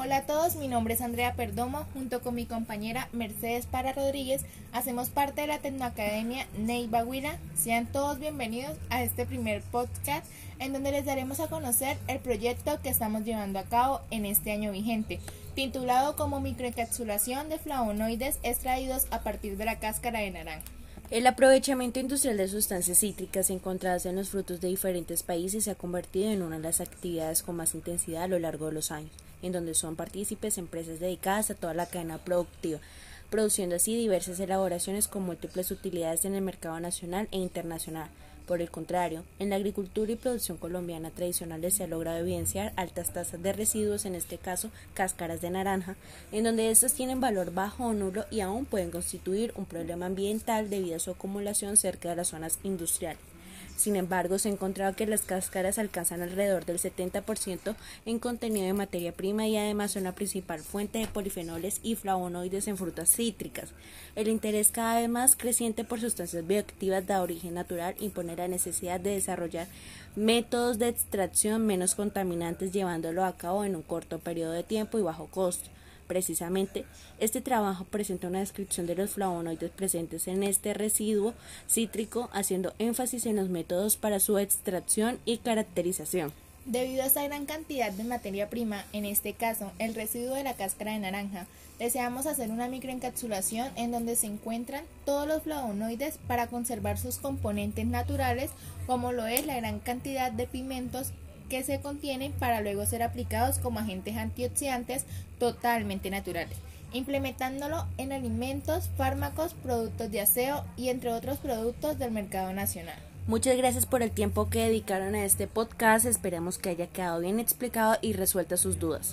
Hola a todos, mi nombre es Andrea Perdomo, junto con mi compañera Mercedes Para Rodríguez, hacemos parte de la Tecnoacademia Neiva Huila. Sean todos bienvenidos a este primer podcast en donde les daremos a conocer el proyecto que estamos llevando a cabo en este año vigente, titulado como microencapsulación de flavonoides extraídos a partir de la cáscara de naranja. El aprovechamiento industrial de sustancias cítricas encontradas en los frutos de diferentes países se ha convertido en una de las actividades con más intensidad a lo largo de los años, en donde son partícipes empresas dedicadas a toda la cadena productiva, produciendo así diversas elaboraciones con múltiples utilidades en el mercado nacional e internacional. Por el contrario, en la agricultura y producción colombiana tradicionales se ha logrado evidenciar altas tasas de residuos, en este caso cáscaras de naranja, en donde estas tienen valor bajo o nulo y aún pueden constituir un problema ambiental debido a su acumulación cerca de las zonas industriales. Sin embargo, se ha encontrado que las cáscaras alcanzan alrededor del 70% en contenido de materia prima y además son la principal fuente de polifenoles y flavonoides en frutas cítricas. El interés cada vez más creciente por sustancias bioactivas de origen natural impone la necesidad de desarrollar métodos de extracción menos contaminantes llevándolo a cabo en un corto periodo de tiempo y bajo costo. Precisamente, este trabajo presenta una descripción de los flavonoides presentes en este residuo cítrico, haciendo énfasis en los métodos para su extracción y caracterización. Debido a esta gran cantidad de materia prima, en este caso el residuo de la cáscara de naranja, deseamos hacer una microencapsulación en donde se encuentran todos los flavonoides para conservar sus componentes naturales, como lo es la gran cantidad de pigmentos que se contienen para luego ser aplicados como agentes antioxidantes totalmente naturales, implementándolo en alimentos, fármacos, productos de aseo y entre otros productos del mercado nacional. Muchas gracias por el tiempo que dedicaron a este podcast. Esperemos que haya quedado bien explicado y resueltas sus dudas.